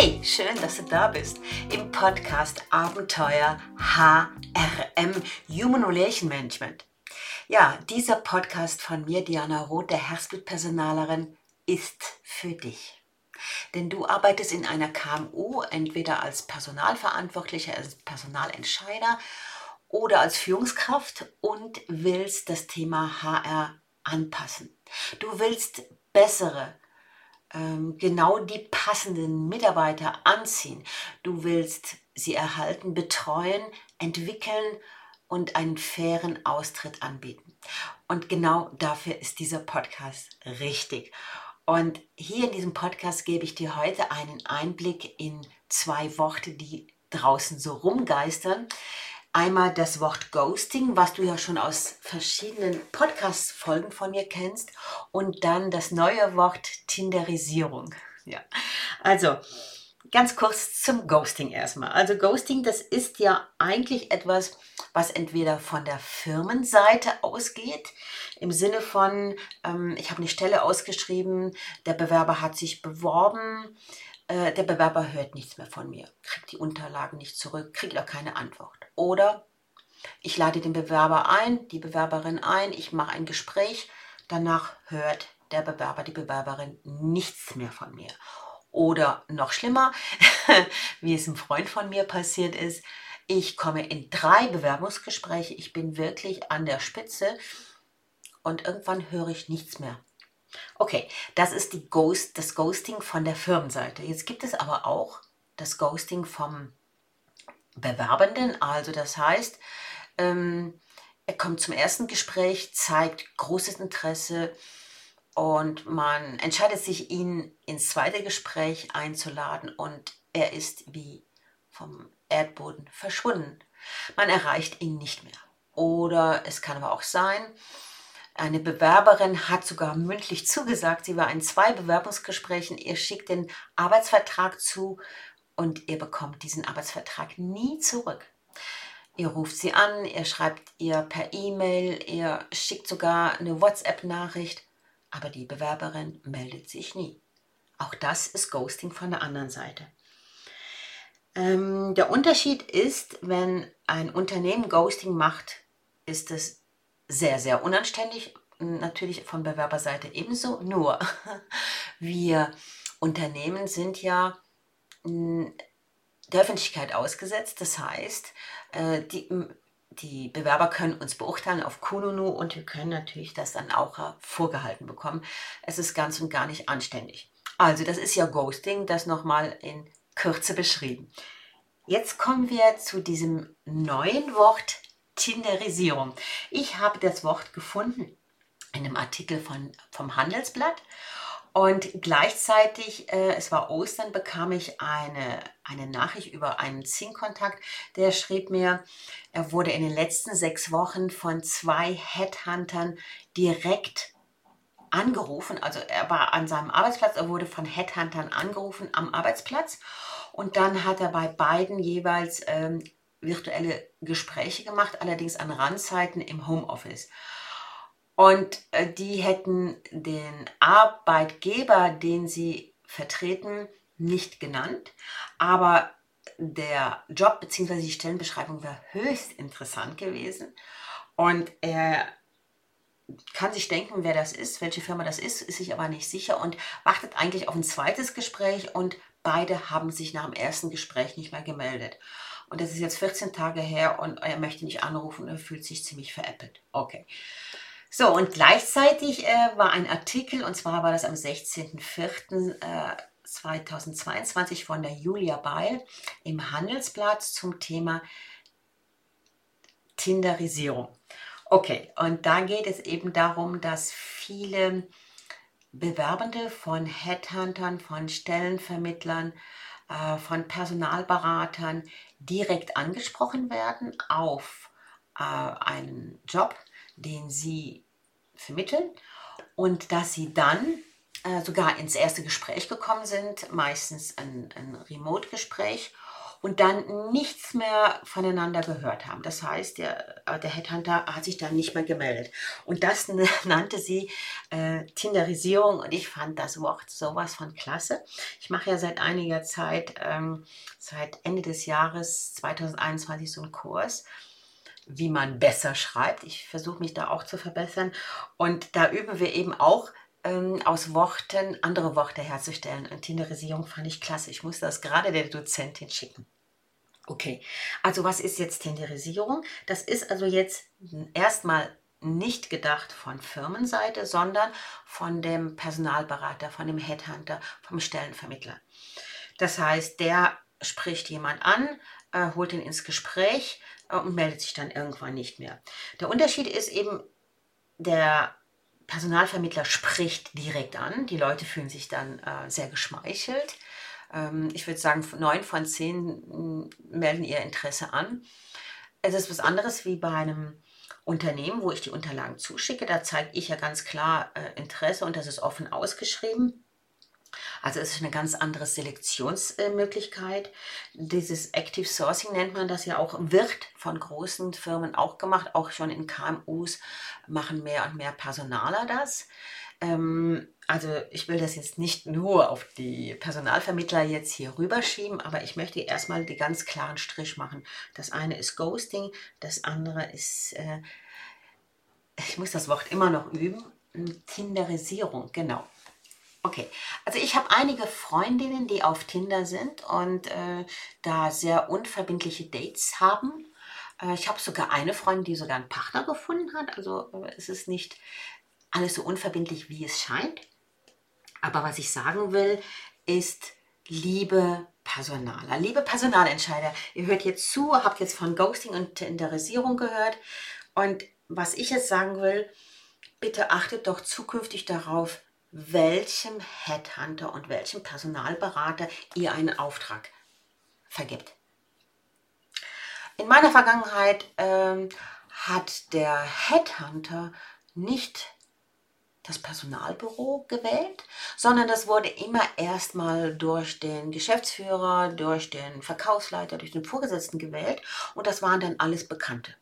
Hey, schön, dass du da bist im Podcast Abenteuer HRM Human Relation Management. Ja, dieser Podcast von mir, Diana Roth, der Herzblutpersonalerin, ist für dich. Denn du arbeitest in einer KMU entweder als Personalverantwortlicher, als Personalentscheider oder als Führungskraft und willst das Thema HR anpassen. Du willst bessere, genau die passenden Mitarbeiter anziehen. Du willst sie erhalten, betreuen, entwickeln und einen fairen Austritt anbieten. Und genau dafür ist dieser Podcast richtig. Und hier in diesem Podcast gebe ich dir heute einen Einblick in zwei Worte, die draußen so rumgeistern. Einmal das Wort Ghosting, was du ja schon aus verschiedenen Podcast-Folgen von mir kennst. Und dann das neue Wort Tinderisierung. Ja, also ganz kurz zum Ghosting erstmal. Also Ghosting, das ist ja eigentlich etwas, was entweder von der Firmenseite ausgeht, im Sinne von, ähm, ich habe eine Stelle ausgeschrieben, der Bewerber hat sich beworben, äh, der Bewerber hört nichts mehr von mir, kriegt die Unterlagen nicht zurück, kriegt auch keine Antwort. Oder ich lade den Bewerber ein, die Bewerberin ein, ich mache ein Gespräch, danach hört der Bewerber, die Bewerberin nichts mehr von mir. Oder noch schlimmer, wie es einem Freund von mir passiert ist, ich komme in drei Bewerbungsgespräche, ich bin wirklich an der Spitze und irgendwann höre ich nichts mehr. Okay, das ist die Ghost, das Ghosting von der Firmenseite. Jetzt gibt es aber auch das Ghosting vom Bewerbenden. Also das heißt, ähm, er kommt zum ersten Gespräch, zeigt großes Interesse und man entscheidet sich, ihn ins zweite Gespräch einzuladen und er ist wie vom Erdboden verschwunden. Man erreicht ihn nicht mehr. Oder es kann aber auch sein, eine Bewerberin hat sogar mündlich zugesagt, sie war in zwei Bewerbungsgesprächen, ihr schickt den Arbeitsvertrag zu und ihr bekommt diesen Arbeitsvertrag nie zurück. Ihr ruft sie an, ihr schreibt ihr per E-Mail, ihr schickt sogar eine WhatsApp-Nachricht, aber die Bewerberin meldet sich nie. Auch das ist Ghosting von der anderen Seite. Ähm, der Unterschied ist, wenn ein Unternehmen Ghosting macht, ist es sehr, sehr unanständig. Natürlich von Bewerberseite ebenso. Nur wir Unternehmen sind ja der Öffentlichkeit ausgesetzt. Das heißt, äh, die, die Bewerber können uns beurteilen auf Kununu und wir können natürlich das dann auch vorgehalten bekommen. Es ist ganz und gar nicht anständig. Also das ist ja Ghosting, das nochmal in Kürze beschrieben. Jetzt kommen wir zu diesem neuen Wort Tinderisierung. Ich habe das Wort gefunden in einem Artikel von, vom Handelsblatt und gleichzeitig, äh, es war Ostern, bekam ich eine, eine Nachricht über einen Zing-Kontakt, der schrieb mir, er wurde in den letzten sechs Wochen von zwei Headhuntern direkt angerufen. Also er war an seinem Arbeitsplatz, er wurde von Headhuntern angerufen am Arbeitsplatz. Und dann hat er bei beiden jeweils ähm, virtuelle Gespräche gemacht, allerdings an Randzeiten im Homeoffice. Und äh, die hätten den Arbeitgeber, den sie vertreten, nicht genannt. Aber der Job bzw. die Stellenbeschreibung war höchst interessant gewesen. Und er kann sich denken, wer das ist, welche Firma das ist, ist sich aber nicht sicher und wartet eigentlich auf ein zweites Gespräch und beide haben sich nach dem ersten Gespräch nicht mehr gemeldet. Und das ist jetzt 14 Tage her und er möchte nicht anrufen und er fühlt sich ziemlich veräppelt. Okay. So, und gleichzeitig äh, war ein Artikel, und zwar war das am 16.04.2022 äh, von der Julia Beil im Handelsblatt zum Thema Tinderisierung. Okay, und da geht es eben darum, dass viele Bewerbende von Headhuntern, von Stellenvermittlern, äh, von Personalberatern direkt angesprochen werden auf äh, einen Job, den sie vermitteln und dass sie dann äh, sogar ins erste Gespräch gekommen sind, meistens ein, ein Remote-Gespräch und dann nichts mehr voneinander gehört haben. Das heißt, der, äh, der Headhunter hat sich dann nicht mehr gemeldet. Und das nannte sie äh, Tinderisierung und ich fand das Wort sowas von klasse. Ich mache ja seit einiger Zeit, ähm, seit Ende des Jahres 2021 so einen Kurs wie man besser schreibt. Ich versuche mich da auch zu verbessern. Und da üben wir eben auch ähm, aus Worten andere Worte herzustellen. Und Tinderisierung fand ich klasse. Ich musste das gerade der Dozentin schicken. Okay, also was ist jetzt Tinderisierung? Das ist also jetzt erstmal nicht gedacht von Firmenseite, sondern von dem Personalberater, von dem Headhunter, vom Stellenvermittler. Das heißt, der spricht jemand an, äh, holt ihn ins Gespräch und meldet sich dann irgendwann nicht mehr. Der Unterschied ist eben, der Personalvermittler spricht direkt an. Die Leute fühlen sich dann äh, sehr geschmeichelt. Ähm, ich würde sagen, neun von zehn mm, melden ihr Interesse an. Es ist was anderes wie bei einem Unternehmen, wo ich die Unterlagen zuschicke. Da zeige ich ja ganz klar äh, Interesse und das ist offen ausgeschrieben. Also es ist eine ganz andere Selektionsmöglichkeit. Dieses Active Sourcing nennt man das ja auch, wird von großen Firmen auch gemacht. Auch schon in KMUs machen mehr und mehr Personaler das. Ähm, also ich will das jetzt nicht nur auf die Personalvermittler jetzt hier rüberschieben, aber ich möchte erstmal die ganz klaren Strich machen. Das eine ist Ghosting, das andere ist, äh, ich muss das Wort immer noch üben, Tinderisierung, genau. Okay, also ich habe einige Freundinnen, die auf Tinder sind und äh, da sehr unverbindliche Dates haben. Äh, ich habe sogar eine Freundin, die sogar einen Partner gefunden hat. Also äh, es ist nicht alles so unverbindlich, wie es scheint. Aber was ich sagen will, ist, liebe Personaler, liebe Personalentscheider, ihr hört jetzt zu, habt jetzt von Ghosting und Tenderisierung gehört. Und was ich jetzt sagen will, bitte achtet doch zukünftig darauf, welchem Headhunter und welchem Personalberater ihr einen Auftrag vergibt. In meiner Vergangenheit ähm, hat der Headhunter nicht das Personalbüro gewählt, sondern das wurde immer erstmal durch den Geschäftsführer, durch den Verkaufsleiter, durch den Vorgesetzten gewählt und das waren dann alles Bekannte.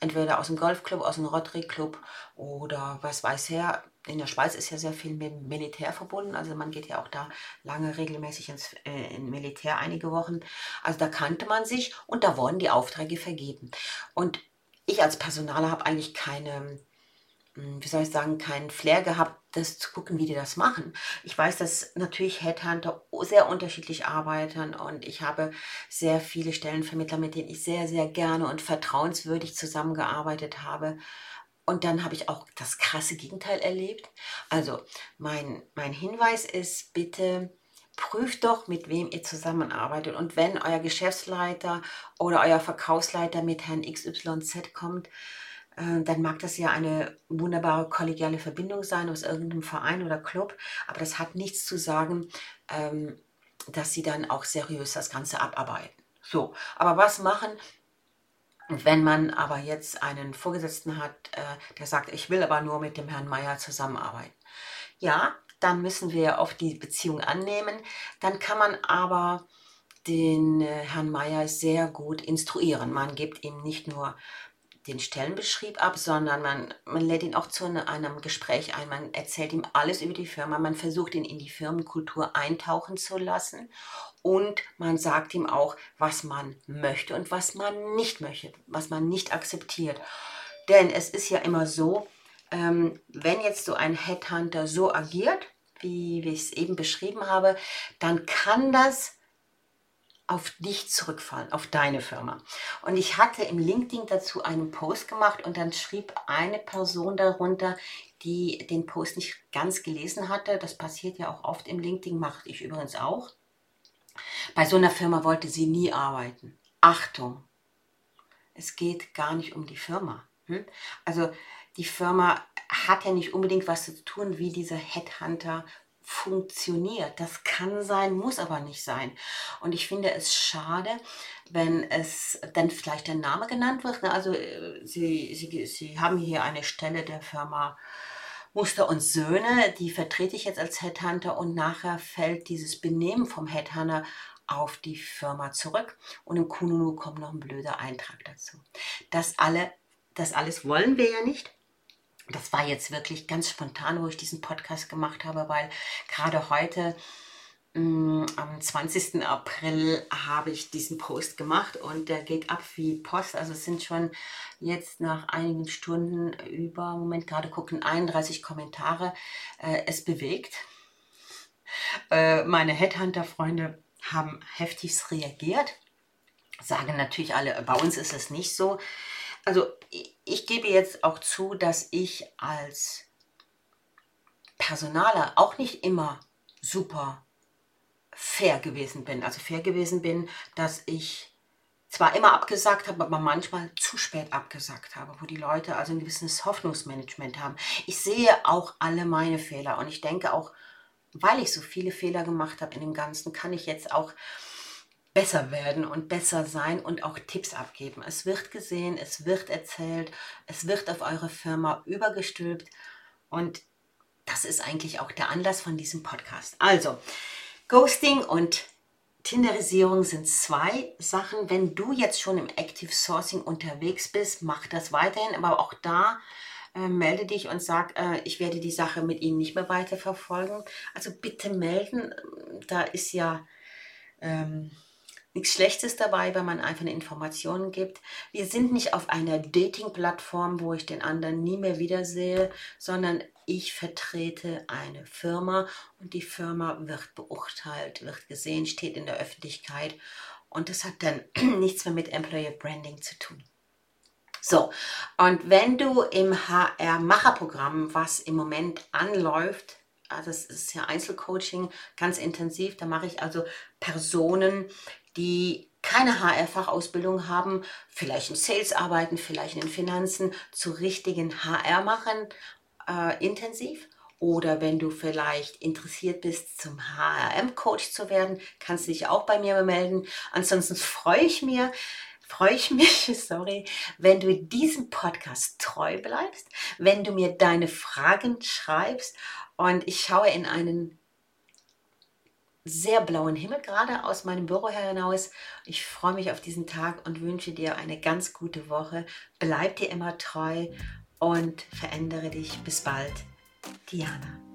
Entweder aus dem Golfclub, aus dem Rotary Club oder was weiß er. In der Schweiz ist ja sehr viel mit Militär verbunden. Also man geht ja auch da lange regelmäßig ins äh, in Militär einige Wochen. Also da kannte man sich und da wurden die Aufträge vergeben. Und ich als Personaler habe eigentlich keine wie soll ich sagen, keinen Flair gehabt, das zu gucken, wie die das machen. Ich weiß, dass natürlich Headhunter sehr unterschiedlich arbeiten und ich habe sehr viele Stellenvermittler, mit denen ich sehr, sehr gerne und vertrauenswürdig zusammengearbeitet habe. Und dann habe ich auch das krasse Gegenteil erlebt. Also mein, mein Hinweis ist, bitte prüft doch, mit wem ihr zusammenarbeitet. Und wenn euer Geschäftsleiter oder euer Verkaufsleiter mit Herrn XYZ kommt, dann mag das ja eine wunderbare kollegiale Verbindung sein aus irgendeinem Verein oder Club, aber das hat nichts zu sagen, ähm, dass sie dann auch seriös das Ganze abarbeiten. So, aber was machen, wenn man aber jetzt einen Vorgesetzten hat, äh, der sagt, ich will aber nur mit dem Herrn Meier zusammenarbeiten? Ja, dann müssen wir auf die Beziehung annehmen. Dann kann man aber den äh, Herrn Meier sehr gut instruieren. Man gibt ihm nicht nur den Stellenbeschrieb ab, sondern man, man lädt ihn auch zu einem Gespräch ein. Man erzählt ihm alles über die Firma. Man versucht ihn in die Firmenkultur eintauchen zu lassen. Und man sagt ihm auch, was man möchte und was man nicht möchte, was man nicht akzeptiert. Denn es ist ja immer so, ähm, wenn jetzt so ein Headhunter so agiert, wie, wie ich es eben beschrieben habe, dann kann das auf dich zurückfallen, auf deine Firma. Und ich hatte im LinkedIn dazu einen Post gemacht und dann schrieb eine Person darunter, die den Post nicht ganz gelesen hatte. Das passiert ja auch oft im LinkedIn, mache ich übrigens auch. Bei so einer Firma wollte sie nie arbeiten. Achtung, es geht gar nicht um die Firma. Hm? Also die Firma hat ja nicht unbedingt was zu tun, wie dieser Headhunter funktioniert. Das kann sein, muss aber nicht sein. Und ich finde es schade, wenn es dann vielleicht der Name genannt wird. Ne? Also äh, Sie, Sie, Sie haben hier eine Stelle der Firma Muster und Söhne, die vertrete ich jetzt als Headhunter und nachher fällt dieses Benehmen vom Headhunter auf die Firma zurück und im Kununu kommt noch ein blöder Eintrag dazu. Das, alle, das alles wollen wir ja nicht. Das war jetzt wirklich ganz spontan, wo ich diesen Podcast gemacht habe, weil gerade heute Mm, am 20. April habe ich diesen Post gemacht und der geht ab wie Post. Also es sind schon jetzt nach einigen Stunden über, Moment gerade gucken, 31 Kommentare. Äh, es bewegt. Äh, meine Headhunter-Freunde haben heftigst reagiert. Sagen natürlich alle, bei uns ist es nicht so. Also ich, ich gebe jetzt auch zu, dass ich als Personaler auch nicht immer super fair gewesen bin. Also fair gewesen bin, dass ich zwar immer abgesagt habe, aber manchmal zu spät abgesagt habe, wo die Leute also ein gewisses Hoffnungsmanagement haben. Ich sehe auch alle meine Fehler und ich denke auch, weil ich so viele Fehler gemacht habe in dem Ganzen, kann ich jetzt auch besser werden und besser sein und auch Tipps abgeben. Es wird gesehen, es wird erzählt, es wird auf eure Firma übergestülpt und das ist eigentlich auch der Anlass von diesem Podcast. Also, Ghosting und Tinderisierung sind zwei Sachen. Wenn du jetzt schon im Active Sourcing unterwegs bist, mach das weiterhin. Aber auch da äh, melde dich und sag, äh, ich werde die Sache mit Ihnen nicht mehr weiter verfolgen. Also bitte melden. Da ist ja ähm, nichts Schlechtes dabei, wenn man einfach eine Information gibt. Wir sind nicht auf einer Dating-Plattform, wo ich den anderen nie mehr wiedersehe, sondern ich vertrete eine Firma und die Firma wird beurteilt, wird gesehen, steht in der Öffentlichkeit und das hat dann nichts mehr mit Employer Branding zu tun. So, und wenn du im HR-Macherprogramm, was im Moment anläuft, also das ist ja Einzelcoaching, ganz intensiv, da mache ich also Personen, die keine HR-Fachausbildung haben, vielleicht in Sales arbeiten, vielleicht in Finanzen, zu richtigen HR machen äh, intensiv. Oder wenn du vielleicht interessiert bist, zum HRM-Coach zu werden, kannst du dich auch bei mir melden. Ansonsten freue ich mir, freue ich mich, sorry, wenn du diesem Podcast treu bleibst, wenn du mir deine Fragen schreibst und ich schaue in einen sehr blauen Himmel gerade aus meinem Büro hinaus. Ich freue mich auf diesen Tag und wünsche dir eine ganz gute Woche. Bleib dir immer treu und verändere dich. Bis bald, Diana.